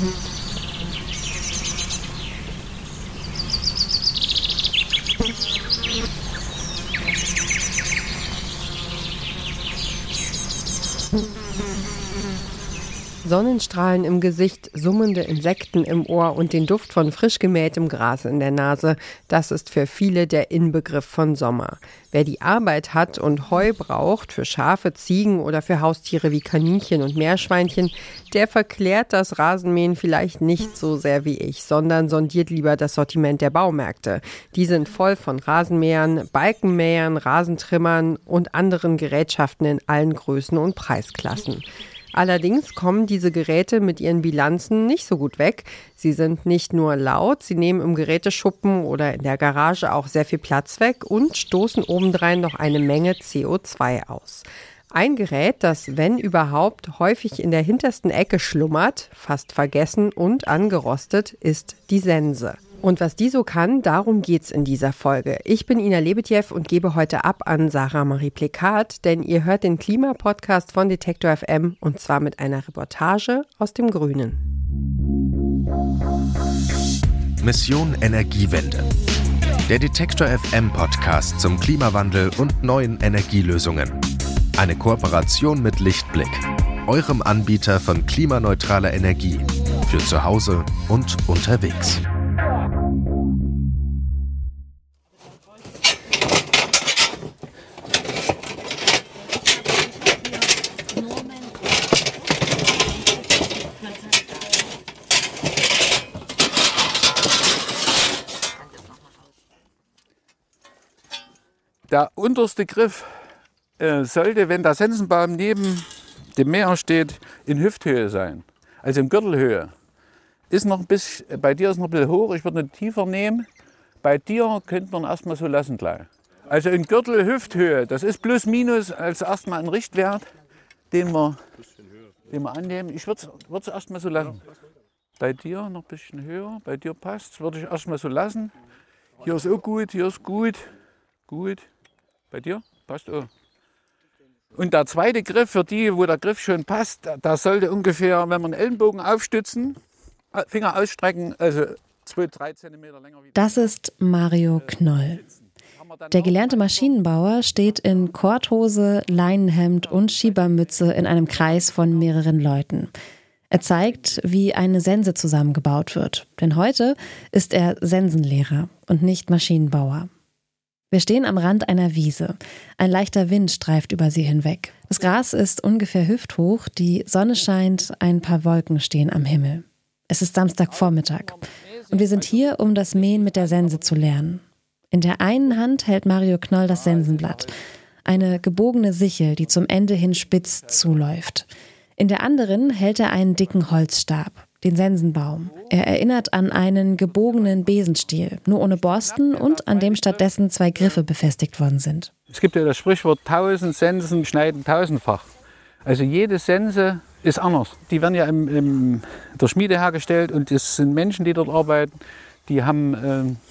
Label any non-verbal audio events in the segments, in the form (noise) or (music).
Mm-hmm. Sonnenstrahlen im Gesicht, summende Insekten im Ohr und den Duft von frisch gemähtem Gras in der Nase, das ist für viele der Inbegriff von Sommer. Wer die Arbeit hat und Heu braucht für Schafe, Ziegen oder für Haustiere wie Kaninchen und Meerschweinchen, der verklärt das Rasenmähen vielleicht nicht so sehr wie ich, sondern sondiert lieber das Sortiment der Baumärkte. Die sind voll von Rasenmähern, Balkenmähern, Rasentrimmern und anderen Gerätschaften in allen Größen und Preisklassen. Allerdings kommen diese Geräte mit ihren Bilanzen nicht so gut weg. Sie sind nicht nur laut, sie nehmen im Geräteschuppen oder in der Garage auch sehr viel Platz weg und stoßen obendrein noch eine Menge CO2 aus. Ein Gerät, das, wenn überhaupt, häufig in der hintersten Ecke schlummert, fast vergessen und angerostet, ist die Sense. Und was die so kann, darum geht's in dieser Folge. Ich bin Ina Lebetjew und gebe heute ab an Sarah Marie Plekat, denn ihr hört den Klimapodcast von Detektor FM und zwar mit einer Reportage aus dem Grünen. Mission Energiewende. Der Detektor FM Podcast zum Klimawandel und neuen Energielösungen. Eine Kooperation mit Lichtblick, eurem Anbieter von klimaneutraler Energie für zu Hause und unterwegs. Der unterste Griff äh, sollte, wenn der Sensenbaum neben dem Meer steht, in Hüfthöhe sein, also in Gürtelhöhe. Ist noch ein bisschen, bei dir ist noch ein bisschen hoch, ich würde eine tiefer nehmen. Bei dir könnte man erstmal so lassen gleich. Also in Gürtel Hüfthöhe, das ist plus minus als erstmal ein Richtwert, den wir, den wir annehmen. Ich würde es erstmal so lassen. Bei dir noch ein bisschen höher, bei dir passt würde ich erstmal so lassen. Hier ist auch gut, hier ist gut, gut. Bei dir? Passt auch. Und der zweite Griff, für die, wo der Griff schon passt, da sollte ungefähr, wenn man Ellenbogen aufstützen, äh, Finger ausstrecken, also 2, 3 cm länger. Das ist Mario Knoll. Der gelernte Maschinenbauer steht in Korthose, Leinenhemd und Schiebermütze in einem Kreis von mehreren Leuten. Er zeigt, wie eine Sense zusammengebaut wird. Denn heute ist er Sensenlehrer und nicht Maschinenbauer. Wir stehen am Rand einer Wiese. Ein leichter Wind streift über sie hinweg. Das Gras ist ungefähr hüfthoch, die Sonne scheint, ein paar Wolken stehen am Himmel. Es ist Samstagvormittag und wir sind hier, um das Mähen mit der Sense zu lernen. In der einen Hand hält Mario Knoll das Sensenblatt, eine gebogene Sichel, die zum Ende hin spitz zuläuft. In der anderen hält er einen dicken Holzstab den Sensenbaum. Er erinnert an einen gebogenen Besenstiel, nur ohne Borsten und an dem stattdessen zwei Griffe befestigt worden sind. Es gibt ja das Sprichwort, tausend Sensen schneiden tausendfach. Also jede Sense ist anders. Die werden ja im, im, der Schmiede hergestellt und es sind Menschen, die dort arbeiten. Die haben äh,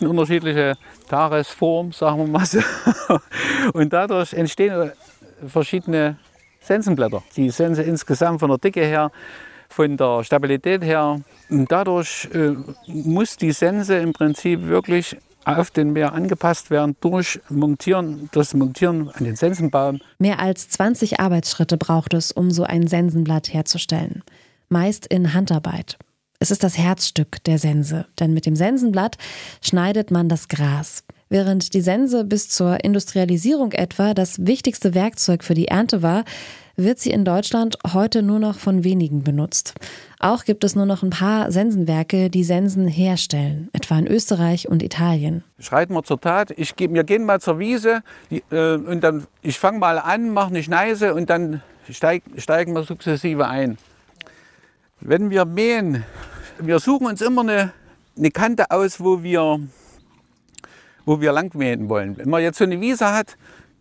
eine unterschiedliche Tagesform, sagen wir mal so. (laughs) Und dadurch entstehen verschiedene Sensenblätter. Die Sense insgesamt von der Dicke her von der Stabilität her. Und dadurch äh, muss die Sense im Prinzip wirklich auf den Meer angepasst werden durch Montieren, das Montieren an den Sensenbaum. Mehr als 20 Arbeitsschritte braucht es, um so ein Sensenblatt herzustellen. Meist in Handarbeit. Es ist das Herzstück der Sense, denn mit dem Sensenblatt schneidet man das Gras. Während die Sense bis zur Industrialisierung etwa das wichtigste Werkzeug für die Ernte war, wird sie in Deutschland heute nur noch von wenigen benutzt. Auch gibt es nur noch ein paar Sensenwerke, die Sensen herstellen, etwa in Österreich und Italien. Schreiten wir zur Tat. Ich, wir gehen mal zur Wiese äh, und dann ich fange mal an, mache eine Schneise und dann steig, steigen wir sukzessive ein. Wenn wir mähen, wir suchen uns immer eine, eine Kante aus, wo wir, wo wir lang mähen wollen. Wenn man jetzt so eine Wiese hat,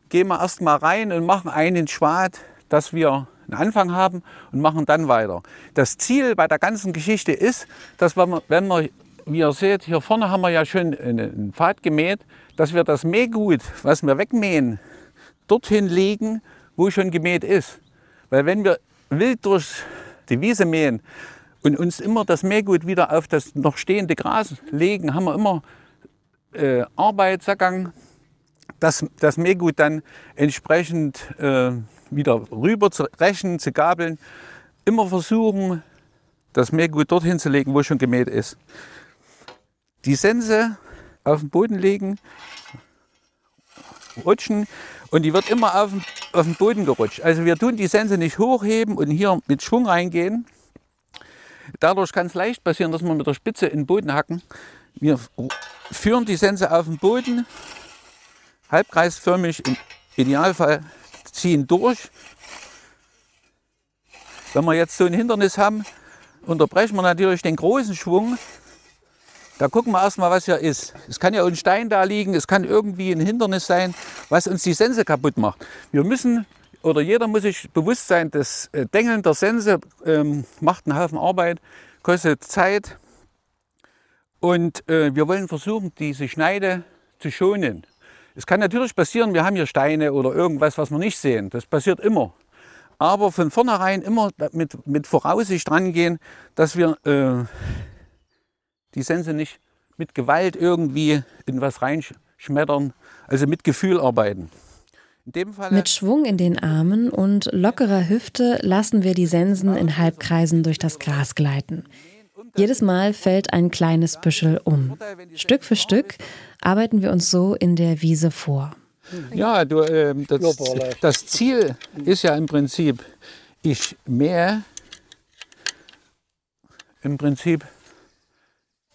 gehen wir erst mal rein und machen einen Schwad dass wir einen Anfang haben und machen dann weiter. Das Ziel bei der ganzen Geschichte ist, dass wir, wenn wir, wie ihr seht, hier vorne haben wir ja schon einen Pfad gemäht, dass wir das Mähgut, was wir wegmähen, dorthin legen, wo schon gemäht ist. Weil wenn wir wild durch die Wiese mähen, und uns immer das Mähgut wieder auf das noch stehende Gras legen, haben wir immer äh, Arbeitsgang, das, das Mähgut dann entsprechend äh, wieder rüber zu rächen, zu gabeln. Immer versuchen, das Mähgut dorthin zu legen, wo schon gemäht ist. Die Sense auf den Boden legen, rutschen und die wird immer auf den, auf den Boden gerutscht. Also wir tun die Sense nicht hochheben und hier mit Schwung reingehen. Dadurch kann es leicht passieren, dass wir mit der Spitze in den Boden hacken. Wir führen die Sense auf den Boden, halbkreisförmig, im Idealfall ziehen durch. Wenn wir jetzt so ein Hindernis haben, unterbrechen wir natürlich den großen Schwung. Da gucken wir erstmal, was hier ist. Es kann ja ein Stein da liegen, es kann irgendwie ein Hindernis sein, was uns die Sense kaputt macht. Wir müssen, oder jeder muss sich bewusst sein, das äh, Dengeln der Sense ähm, macht einen Haufen Arbeit, kostet Zeit. Und äh, wir wollen versuchen, diese Schneide zu schonen. Es kann natürlich passieren, wir haben hier Steine oder irgendwas, was wir nicht sehen. Das passiert immer. Aber von vornherein immer mit, mit Voraussicht rangehen, dass wir äh, die Sense nicht mit Gewalt irgendwie in was reinschmettern, also mit Gefühl arbeiten. mit Schwung in den Armen und lockerer Hüfte lassen wir die Sensen in Halbkreisen durch das Gras gleiten. Jedes Mal fällt ein kleines Büschel um. Stück für Stück arbeiten wir uns so in der Wiese vor. Ja, du, äh, das, das, Ziel ist ja im Prinzip, ich mähe im Prinzip,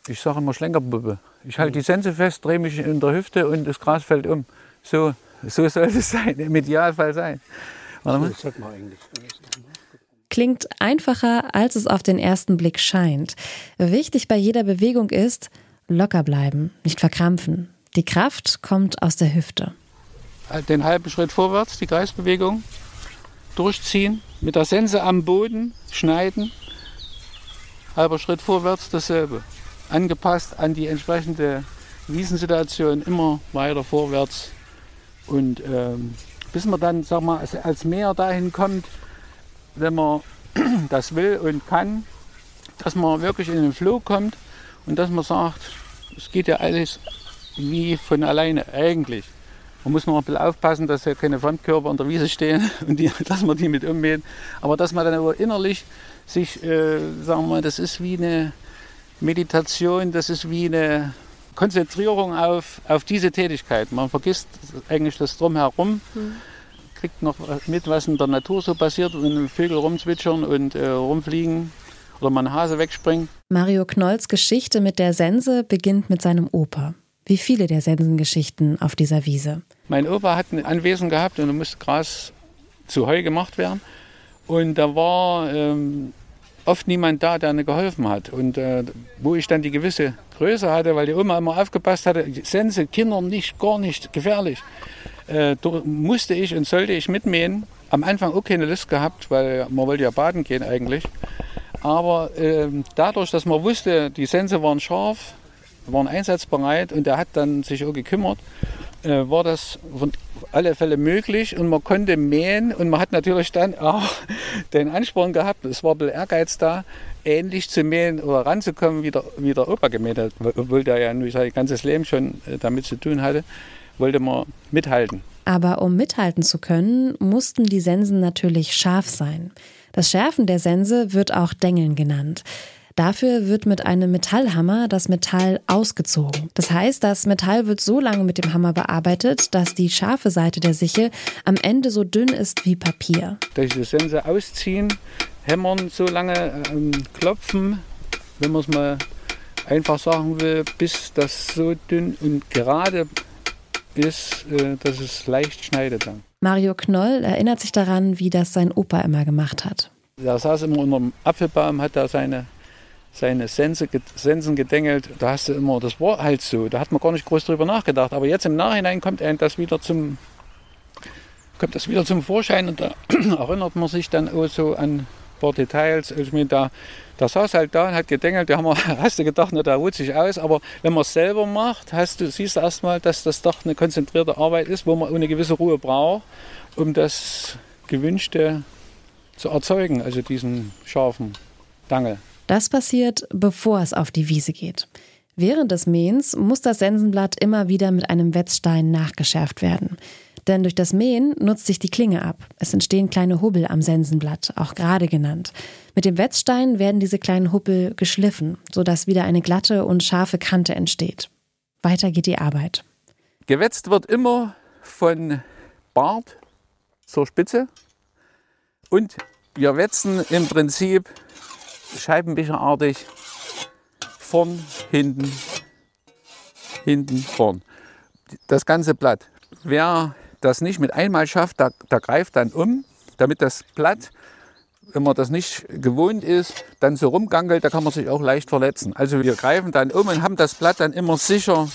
ich sage immer Schlenkerpuppe. Ich halte die Sense fest, drehe mich in der Hüfte und das Gras fällt um. So, so soll es (laughs) sein, im Idealfall sein. Warte mal. Das man eigentlich klingt einfacher, als es auf den ersten Blick scheint. Wichtig bei jeder Bewegung ist, locker bleiben, nicht verkrampfen. Die Kraft kommt aus der Hüfte. Den halben Schritt vorwärts, die Kreisbewegung, durchziehen, mit der Sense am Boden schneiden, halber Schritt vorwärts, dasselbe. Angepasst an die entsprechende Wiesensituation, immer weiter vorwärts. Und ähm, bis man dann, sag mal, als Meer dahin kommt, wenn man (clears throat) das will und kann, dass man wirklich in den Flow kommt und dass man sagt, es geht ja alles wie von alleine eigentlich. Man muss noch ein bisschen aufpassen, dass ja keine Fremdkörper in der Wiese stehen (laughs) und die, dass man die mit ummähen. Aber dass man dann aber innerlich sich, äh, sagen wir, das ist wie eine Meditation, das ist wie eine Konzentrierung auf, auf diese Tätigkeit. Man vergisst eigentlich das Drumherum. Mhm kriegt noch mit, was in der Natur so passiert, wenn Vögel rumzwitschern und äh, rumfliegen oder mal ein Hase wegspringt. Mario Knolls Geschichte mit der Sense beginnt mit seinem Opa. Wie viele der Sensengeschichten auf dieser Wiese. Mein Opa hat ein Anwesen gehabt und da musste Gras zu Heu gemacht werden. Und da war ähm, oft niemand da, der mir geholfen hat. Und äh, wo ich dann die gewisse Größe hatte, weil die Oma immer aufgepasst hatte, Sense, Kinder nicht, gar nicht gefährlich äh, musste ich und sollte ich mitmähen. Am Anfang auch keine Lust gehabt, weil man wollte ja baden gehen eigentlich. Aber äh, dadurch, dass man wusste, die Sense waren scharf, waren einsatzbereit und er hat dann sich auch gekümmert, äh, war das von alle Fälle möglich und man konnte mähen und man hat natürlich dann auch (laughs) den Ansporn gehabt, es war ein bisschen Ehrgeiz da, ähnlich zu mähen oder ranzukommen, wie der, wie der Opa gemäht hat, obwohl der ja sein ganzes Leben schon äh, damit zu tun hatte wollte man mithalten. Aber um mithalten zu können, mussten die Sensen natürlich scharf sein. Das Schärfen der Sense wird auch Dengeln genannt. Dafür wird mit einem Metallhammer das Metall ausgezogen. Das heißt, das Metall wird so lange mit dem Hammer bearbeitet, dass die scharfe Seite der Sichel am Ende so dünn ist wie Papier. Durch die Sense ausziehen, hämmern, so lange ähm, klopfen, wenn man es mal einfach sagen will, bis das so dünn und gerade ist, äh, dass es leicht schneidet dann. Mario Knoll erinnert sich daran, wie das sein Opa immer gemacht hat. Er saß immer unter dem Apfelbaum, hat da seine, seine Sense, Sensen gedengelt. Da hast du immer, das war halt so. Da hat man gar nicht groß drüber nachgedacht. Aber jetzt im Nachhinein kommt einem das wieder zum, kommt das wieder zum Vorschein und da (clears throat) erinnert man sich dann auch so an paar Details. Ich meine, da, da saß halt da und hat gedengelt, da wir, (laughs) hast du gedacht, na, da ruht sich aus. Aber wenn man es selber macht, hast du, siehst du erstmal, dass das doch eine konzentrierte Arbeit ist, wo man eine gewisse Ruhe braucht, um das Gewünschte zu erzeugen, also diesen scharfen Dangel. Das passiert, bevor es auf die Wiese geht. Während des Mähens muss das Sensenblatt immer wieder mit einem Wetzstein nachgeschärft werden. Denn durch das Mähen nutzt sich die Klinge ab. Es entstehen kleine Hubbel am Sensenblatt, auch gerade genannt. Mit dem Wetzstein werden diese kleinen Hubbel geschliffen, sodass wieder eine glatte und scharfe Kante entsteht. Weiter geht die Arbeit. Gewetzt wird immer von Bart zur Spitze und wir wetzen im Prinzip scheibenwischerartig vorn, hinten, hinten, vorn. Das ganze Blatt. Wer das nicht mit einmal schafft, der, der greift dann um, damit das Blatt, wenn man das nicht gewohnt ist, dann so rumgangelt, da kann man sich auch leicht verletzen. Also wir greifen dann um und haben das Blatt dann immer sicher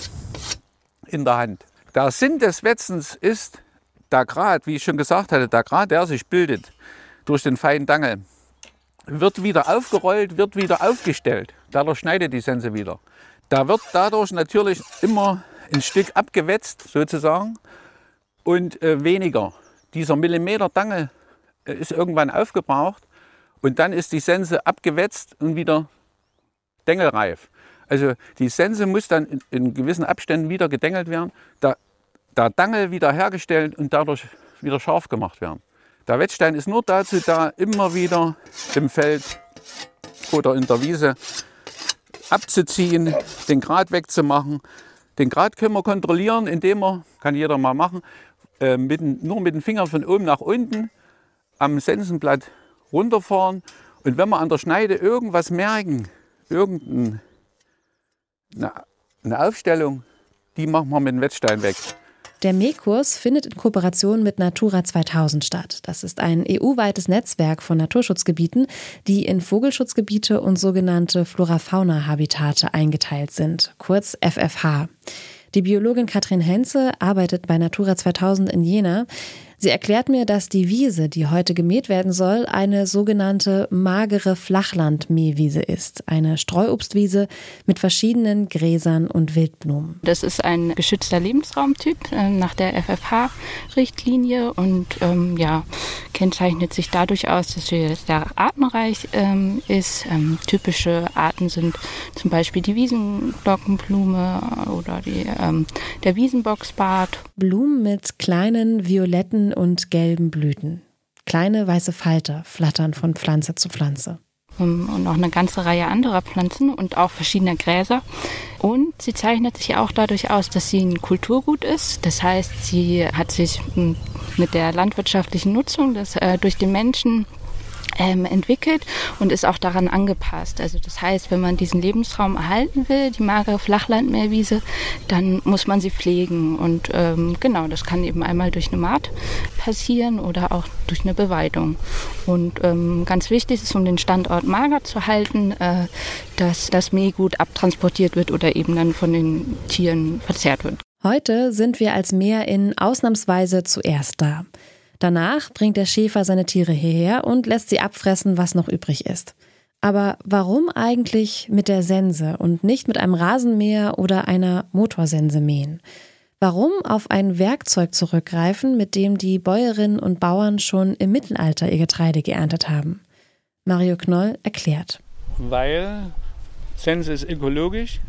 in der Hand. Der Sinn des Wetzens ist, der Grat, wie ich schon gesagt hatte, der Grat, der sich bildet durch den feinen Dangel, wird wieder aufgerollt, wird wieder aufgestellt. Dadurch schneidet die Sense wieder. Da wird dadurch natürlich immer ein Stück abgewetzt, sozusagen, und äh, weniger. Dieser Millimeter Dangel äh, ist irgendwann aufgebraucht und dann ist die Sense abgewetzt und wieder dengelreif. Also die Sense muss dann in, in gewissen Abständen wieder gedengelt werden, da, der Dangel wieder hergestellt und dadurch wieder scharf gemacht werden. Der Wetzstein ist nur dazu da, immer wieder im Feld oder in der Wiese abzuziehen, den Grat wegzumachen. Den Grat können wir kontrollieren, indem wir, kann jeder mal machen, äh, mit, nur mit den Fingern von oben nach unten am Sensenblatt runterfahren. Und wenn wir an der Schneide irgendwas merken, irgendeine eine Aufstellung, die machen wir mit dem Wetzstein weg. Der Mähkurs findet in Kooperation mit Natura 2000 statt. Das ist ein EU-weites Netzwerk von Naturschutzgebieten, die in Vogelschutzgebiete und sogenannte Flora-Fauna-Habitate eingeteilt sind, kurz FFH. Die Biologin Katrin Henze arbeitet bei Natura 2000 in Jena. Sie erklärt mir, dass die Wiese, die heute gemäht werden soll, eine sogenannte magere Flachlandmähwiese ist. Eine Streuobstwiese mit verschiedenen Gräsern und Wildblumen. Das ist ein geschützter Lebensraumtyp äh, nach der FFH-Richtlinie und ähm, ja, kennzeichnet sich dadurch aus, dass wir sehr artenreich ähm, ist. Ähm, typische Arten sind zum Beispiel die Wiesenglockenblume oder die, ähm, der Wiesenboxbart. Blumen mit kleinen violetten und gelben Blüten. Kleine weiße Falter flattern von Pflanze zu Pflanze. Und noch eine ganze Reihe anderer Pflanzen und auch verschiedener Gräser. Und sie zeichnet sich auch dadurch aus, dass sie ein Kulturgut ist. Das heißt, sie hat sich hm, mit der landwirtschaftlichen Nutzung das, äh, durch den Menschen ähm, entwickelt und ist auch daran angepasst. Also das heißt, wenn man diesen Lebensraum erhalten will, die magere Flachlandmeerwiese, dann muss man sie pflegen. Und ähm, genau, das kann eben einmal durch eine Maat passieren oder auch durch eine Beweidung. Und ähm, ganz wichtig ist, um den Standort mager zu halten, äh, dass das Mähgut abtransportiert wird oder eben dann von den Tieren verzehrt wird. Heute sind wir als Meerin ausnahmsweise zuerst da. Danach bringt der Schäfer seine Tiere hierher und lässt sie abfressen, was noch übrig ist. Aber warum eigentlich mit der Sense und nicht mit einem Rasenmäher oder einer Motorsense mähen? Warum auf ein Werkzeug zurückgreifen, mit dem die Bäuerinnen und Bauern schon im Mittelalter ihr Getreide geerntet haben? Mario Knoll erklärt. Weil Sense ist ökologisch,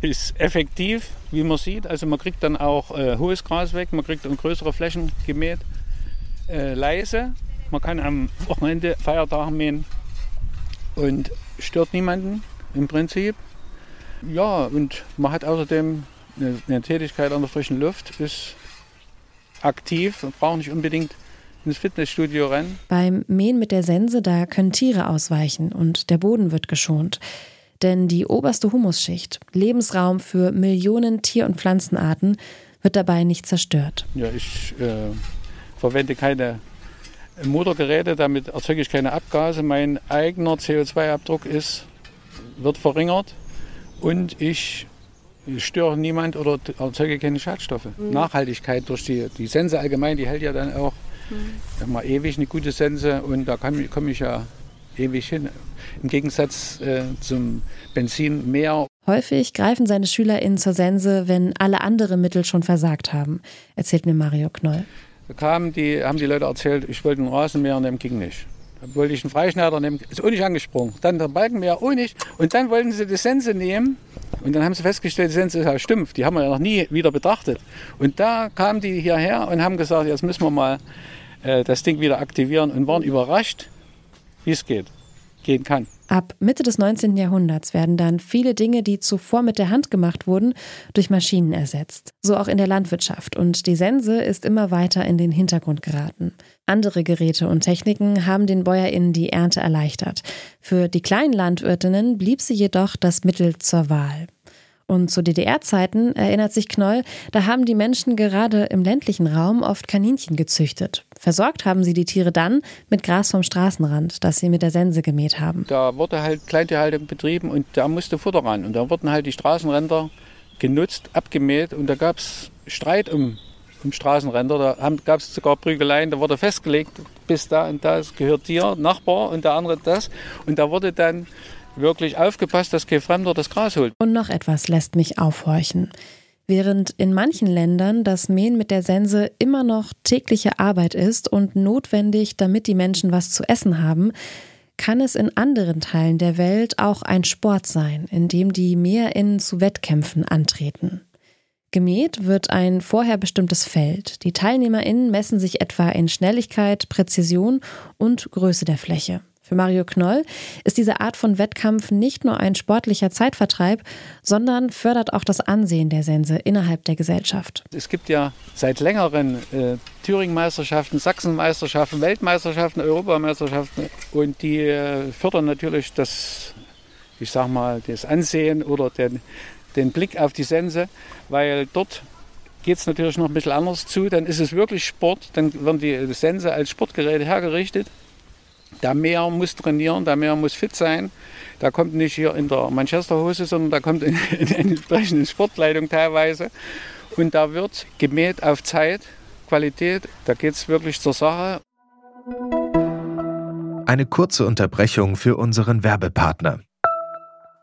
ist effektiv, wie man sieht. Also man kriegt dann auch äh, hohes Gras weg, man kriegt um größere Flächen gemäht, äh, leise. Man kann am Wochenende, Feiertagen mähen und stört niemanden im Prinzip. Ja, und man hat außerdem eine, eine Tätigkeit an der frischen Luft, ist aktiv und braucht nicht unbedingt ins Fitnessstudio rennen. Beim Mähen mit der Sense, da können Tiere ausweichen und der Boden wird geschont. Denn die oberste Humusschicht, Lebensraum für Millionen Tier- und Pflanzenarten, wird dabei nicht zerstört. Ja, ich äh, verwende keine Motorgeräte, damit erzeuge ich keine Abgase. Mein eigener CO2-Abdruck wird verringert und ich störe niemand oder erzeuge keine Schadstoffe. Mhm. Nachhaltigkeit durch die, die Sense allgemein, die hält ja dann auch mhm. mal ewig eine gute Sense und da komme ich ja ewig hin. Im Gegensatz äh, zum Benzin mehr. Häufig greifen seine SchülerInnen zur Sense, wenn alle anderen Mittel schon versagt haben, erzählt mir Mario Knoll. Da kamen die, haben die Leute erzählt, ich wollte einen Rasenmäher dem ging nicht. Da wollte ich einen Freischneider nehmen, ist auch nicht angesprungen. Dann der Balkenmeer auch nicht. Und dann wollten sie die Sense nehmen. Und dann haben sie festgestellt, die Sense ist ja stumpf. Die haben wir ja noch nie wieder betrachtet. Und da kamen die hierher und haben gesagt, jetzt müssen wir mal äh, das Ding wieder aktivieren und waren überrascht, wie es geht, gehen kann. Ab Mitte des 19. Jahrhunderts werden dann viele Dinge, die zuvor mit der Hand gemacht wurden, durch Maschinen ersetzt. So auch in der Landwirtschaft. Und die Sense ist immer weiter in den Hintergrund geraten. Andere Geräte und Techniken haben den BäuerInnen die Ernte erleichtert. Für die kleinen Landwirtinnen blieb sie jedoch das Mittel zur Wahl. Und zu DDR-Zeiten erinnert sich Knoll, da haben die Menschen gerade im ländlichen Raum oft Kaninchen gezüchtet. Versorgt haben sie die Tiere dann mit Gras vom Straßenrand, das sie mit der Sense gemäht haben. Da wurde halt Kleintierhaltung betrieben und da musste Futter ran. Und da wurden halt die Straßenränder genutzt, abgemäht und da gab es Streit um, um Straßenränder. Da gab es sogar Prügeleien, da wurde festgelegt, bis da und da gehört dir, Nachbar und der andere das. Und da wurde dann wirklich aufgepasst, dass kein Fremder das Gras holt. Und noch etwas lässt mich aufhorchen. Während in manchen Ländern das Mähen mit der Sense immer noch tägliche Arbeit ist und notwendig, damit die Menschen was zu essen haben, kann es in anderen Teilen der Welt auch ein Sport sein, in dem die MäherInnen zu Wettkämpfen antreten. Gemäht wird ein vorher bestimmtes Feld. Die TeilnehmerInnen messen sich etwa in Schnelligkeit, Präzision und Größe der Fläche. Für Mario Knoll ist diese Art von Wettkampf nicht nur ein sportlicher Zeitvertreib, sondern fördert auch das Ansehen der Sense innerhalb der Gesellschaft. Es gibt ja seit längerem äh, Thüringen-Meisterschaften, Sachsen-Meisterschaften, Weltmeisterschaften, Europameisterschaften und die äh, fördern natürlich das, ich sag mal, das Ansehen oder den, den Blick auf die Sense, weil dort geht es natürlich noch ein bisschen anders zu. Dann ist es wirklich Sport, dann werden die Sense als Sportgeräte hergerichtet. Der Meer muss trainieren, der Meer muss fit sein. Da kommt nicht hier in der Manchesterhose, sondern da kommt in, (laughs) in entsprechenden Sportkleidung teilweise. Und da wird gemäht auf Zeit, Qualität, da geht es wirklich zur Sache. Eine kurze Unterbrechung für unseren Werbepartner.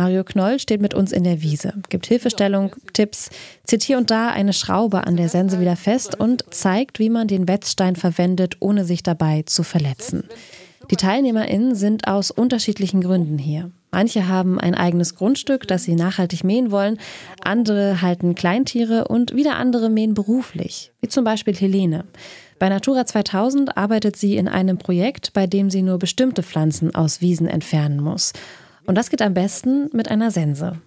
Mario Knoll steht mit uns in der Wiese, gibt Hilfestellung, Tipps, zieht hier und da eine Schraube an der Sense wieder fest und zeigt, wie man den Wetzstein verwendet, ohne sich dabei zu verletzen. Die TeilnehmerInnen sind aus unterschiedlichen Gründen hier. Manche haben ein eigenes Grundstück, das sie nachhaltig mähen wollen, andere halten Kleintiere und wieder andere mähen beruflich, wie zum Beispiel Helene. Bei Natura 2000 arbeitet sie in einem Projekt, bei dem sie nur bestimmte Pflanzen aus Wiesen entfernen muss. Und das geht am besten mit einer Sense.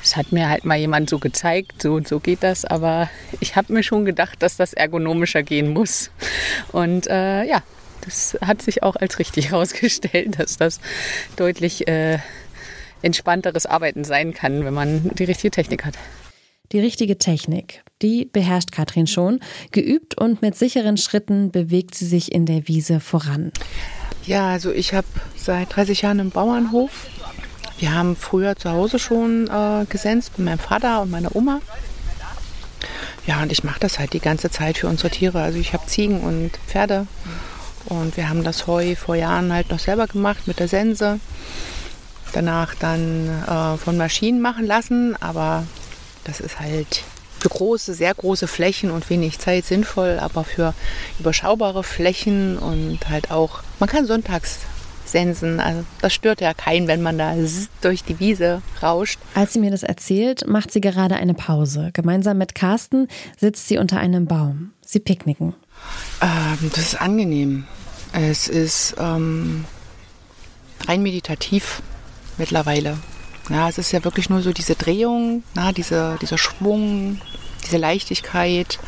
Das hat mir halt mal jemand so gezeigt, so und so geht das, aber ich habe mir schon gedacht, dass das ergonomischer gehen muss. Und äh, ja, das hat sich auch als richtig (laughs) herausgestellt, dass das deutlich äh, entspannteres Arbeiten sein kann, wenn man die richtige Technik hat. Die richtige Technik, die beherrscht Katrin schon. Geübt und mit sicheren Schritten bewegt sie sich in der Wiese voran. Ja, also ich habe seit 30 Jahren einen Bauernhof wir haben früher zu Hause schon äh, gesenzt mit meinem Vater und meiner Oma. Ja, und ich mache das halt die ganze Zeit für unsere Tiere. Also ich habe Ziegen und Pferde. Und wir haben das Heu vor Jahren halt noch selber gemacht mit der Sense. Danach dann äh, von Maschinen machen lassen. Aber das ist halt für große, sehr große Flächen und wenig Zeit sinnvoll, aber für überschaubare Flächen und halt auch, man kann sonntags Sensen. Also das stört ja keinen, wenn man da durch die Wiese rauscht. Als sie mir das erzählt, macht sie gerade eine Pause. Gemeinsam mit Carsten sitzt sie unter einem Baum. Sie picknicken. Ähm, das ist angenehm. Es ist ähm, rein meditativ mittlerweile. Ja, es ist ja wirklich nur so diese Drehung, na, diese, dieser Schwung, diese Leichtigkeit.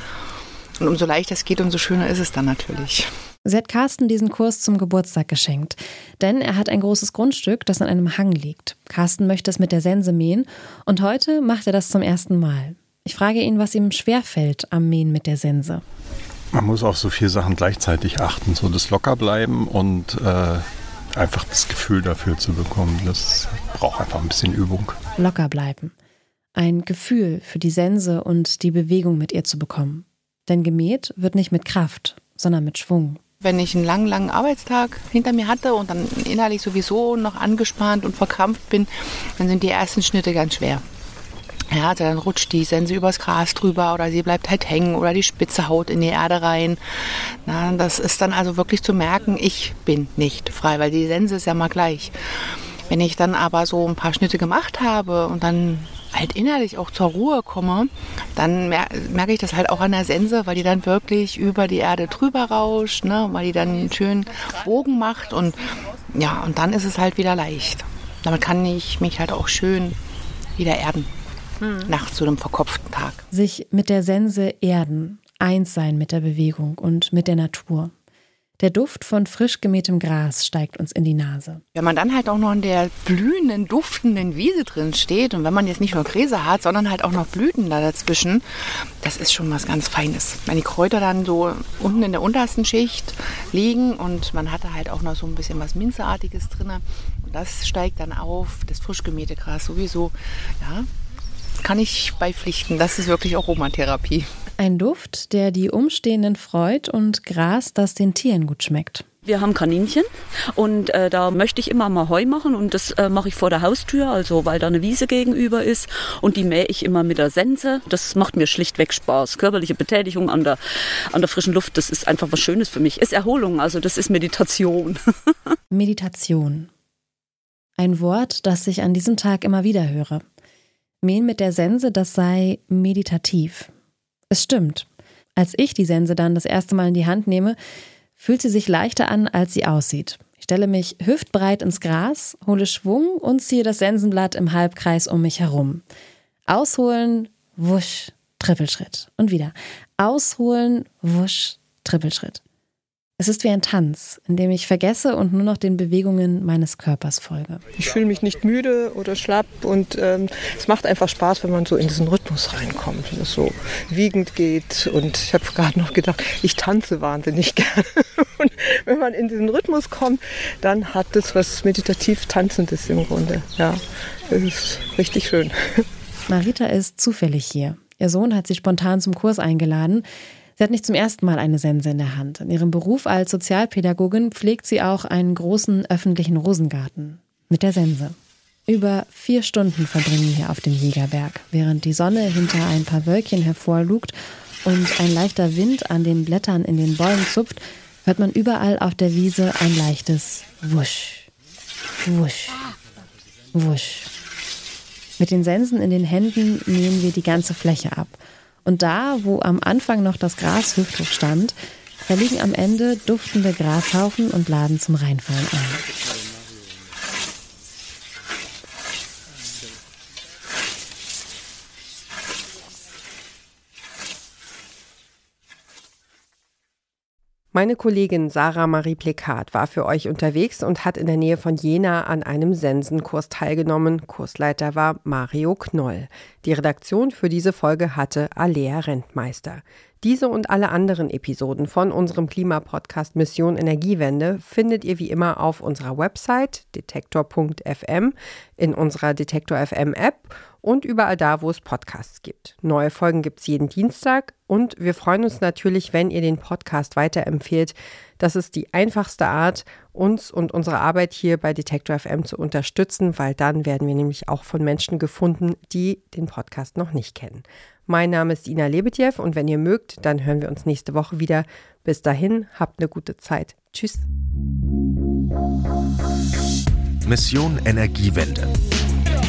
Und umso leichter es geht, umso schöner ist es dann natürlich. Sie hat Carsten diesen Kurs zum Geburtstag geschenkt, denn er hat ein großes Grundstück, das an einem Hang liegt. Carsten möchte es mit der Sense mähen und heute macht er das zum ersten Mal. Ich frage ihn, was ihm schwerfällt am Mähen mit der Sense. Man muss auf so viele Sachen gleichzeitig achten, so das Lockerbleiben und äh, einfach das Gefühl dafür zu bekommen. Das braucht einfach ein bisschen Übung. Locker bleiben. Ein Gefühl für die Sense und die Bewegung mit ihr zu bekommen. Denn gemäht wird nicht mit Kraft, sondern mit Schwung. Wenn ich einen langen, langen Arbeitstag hinter mir hatte und dann innerlich sowieso noch angespannt und verkrampft bin, dann sind die ersten Schnitte ganz schwer. Ja, also dann rutscht die Sense übers Gras drüber oder sie bleibt halt hängen oder die Spitze haut in die Erde rein. Na, das ist dann also wirklich zu merken, ich bin nicht frei, weil die Sense ist ja mal gleich. Wenn ich dann aber so ein paar Schnitte gemacht habe und dann halt innerlich auch zur Ruhe komme, dann merke ich das halt auch an der Sense, weil die dann wirklich über die Erde drüber rauscht, ne, weil die dann einen schönen Bogen macht und ja, und dann ist es halt wieder leicht. Damit kann ich mich halt auch schön wieder erden hm. nach so einem verkopften Tag. Sich mit der Sense erden, eins sein mit der Bewegung und mit der Natur. Der Duft von frisch gemähtem Gras steigt uns in die Nase. Wenn man dann halt auch noch in der blühenden, duftenden Wiese drin steht und wenn man jetzt nicht nur Gräser hat, sondern halt auch noch Blüten da dazwischen, das ist schon was ganz Feines. Wenn die Kräuter dann so unten in der untersten Schicht liegen und man hatte halt auch noch so ein bisschen was Minzeartiges drin und das steigt dann auf, das frisch gemähte Gras sowieso. Ja, kann ich beipflichten. Das ist wirklich Aromatherapie. Ein Duft, der die Umstehenden freut und Gras, das den Tieren gut schmeckt. Wir haben Kaninchen und äh, da möchte ich immer mal Heu machen und das äh, mache ich vor der Haustür, also weil da eine Wiese gegenüber ist und die mähe ich immer mit der Sense. Das macht mir schlichtweg Spaß. Körperliche Betätigung an der, an der frischen Luft, das ist einfach was Schönes für mich. Ist Erholung, also das ist Meditation. (laughs) Meditation. Ein Wort, das ich an diesem Tag immer wieder höre. Mähen mit der Sense, das sei meditativ. Es stimmt. Als ich die Sense dann das erste Mal in die Hand nehme, fühlt sie sich leichter an, als sie aussieht. Ich stelle mich hüftbreit ins Gras, hole Schwung und ziehe das Sensenblatt im Halbkreis um mich herum. Ausholen, wusch, Trippelschritt. Und wieder. Ausholen, wusch, Trippelschritt. Es ist wie ein Tanz, in dem ich vergesse und nur noch den Bewegungen meines Körpers folge. Ich fühle mich nicht müde oder schlapp und ähm, es macht einfach Spaß, wenn man so in diesen Rhythmus reinkommt, wenn es so wiegend geht. Und ich habe gerade noch gedacht, ich tanze wahnsinnig (laughs) gerne. Und wenn man in diesen Rhythmus kommt, dann hat es was meditativ Tanzendes im Grunde. Ja, das ist richtig schön. (laughs) Marita ist zufällig hier. Ihr Sohn hat sie spontan zum Kurs eingeladen. Sie hat nicht zum ersten Mal eine Sense in der Hand. In ihrem Beruf als Sozialpädagogin pflegt sie auch einen großen öffentlichen Rosengarten mit der Sense. Über vier Stunden verbringen wir auf dem Jägerberg, während die Sonne hinter ein paar Wölkchen hervorlugt und ein leichter Wind an den Blättern in den Bäumen zupft, hört man überall auf der Wiese ein leichtes Wusch, Wusch, Wusch. Mit den Sensen in den Händen nehmen wir die ganze Fläche ab – und da, wo am Anfang noch das Gras hüfthoch stand, verliegen am Ende duftende Grashaufen und laden zum Reinfallen ein. Meine Kollegin Sarah Marie Plekat war für euch unterwegs und hat in der Nähe von Jena an einem Sensenkurs teilgenommen. Kursleiter war Mario Knoll. Die Redaktion für diese Folge hatte Alea Rentmeister. Diese und alle anderen Episoden von unserem Klimapodcast Mission Energiewende findet ihr wie immer auf unserer Website detektor.fm, in unserer Detektor FM App und überall da, wo es Podcasts gibt. Neue Folgen gibt es jeden Dienstag und wir freuen uns natürlich, wenn ihr den Podcast weiterempfehlt. Das ist die einfachste Art, uns und unsere Arbeit hier bei Detektor FM zu unterstützen, weil dann werden wir nämlich auch von Menschen gefunden, die den Podcast noch nicht kennen. Mein Name ist Ina Lebetjew und wenn ihr mögt, dann hören wir uns nächste Woche wieder. Bis dahin, habt eine gute Zeit. Tschüss. Mission Energiewende